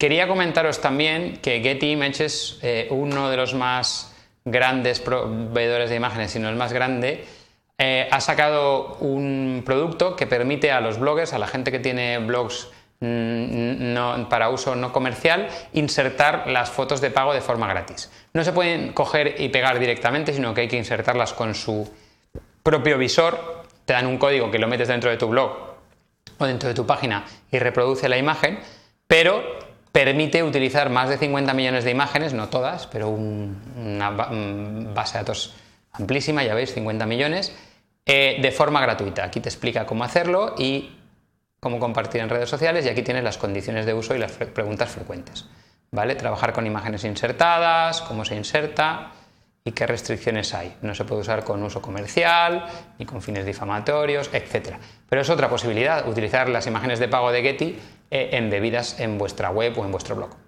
Quería comentaros también que Getty Images, eh, uno de los más grandes proveedores de imágenes, si no el más grande, eh, ha sacado un producto que permite a los bloggers, a la gente que tiene blogs mm, para uso no comercial, insertar las fotos de pago de forma gratis. No se pueden coger y pegar directamente, sino que hay que insertarlas con su propio visor. Te dan un código que lo metes dentro de tu blog o dentro de tu página y reproduce la imagen, pero permite utilizar más de 50 millones de imágenes, no todas, pero una base de datos amplísima, ya veis, 50 millones, eh, de forma gratuita. Aquí te explica cómo hacerlo y cómo compartir en redes sociales y aquí tienes las condiciones de uso y las preguntas frecuentes. ¿Vale? Trabajar con imágenes insertadas, cómo se inserta y qué restricciones hay. No se puede usar con uso comercial, ni con fines difamatorios, etc. Pero es otra posibilidad, utilizar las imágenes de pago de Getty eh, embebidas en vuestra web o en vuestro blog.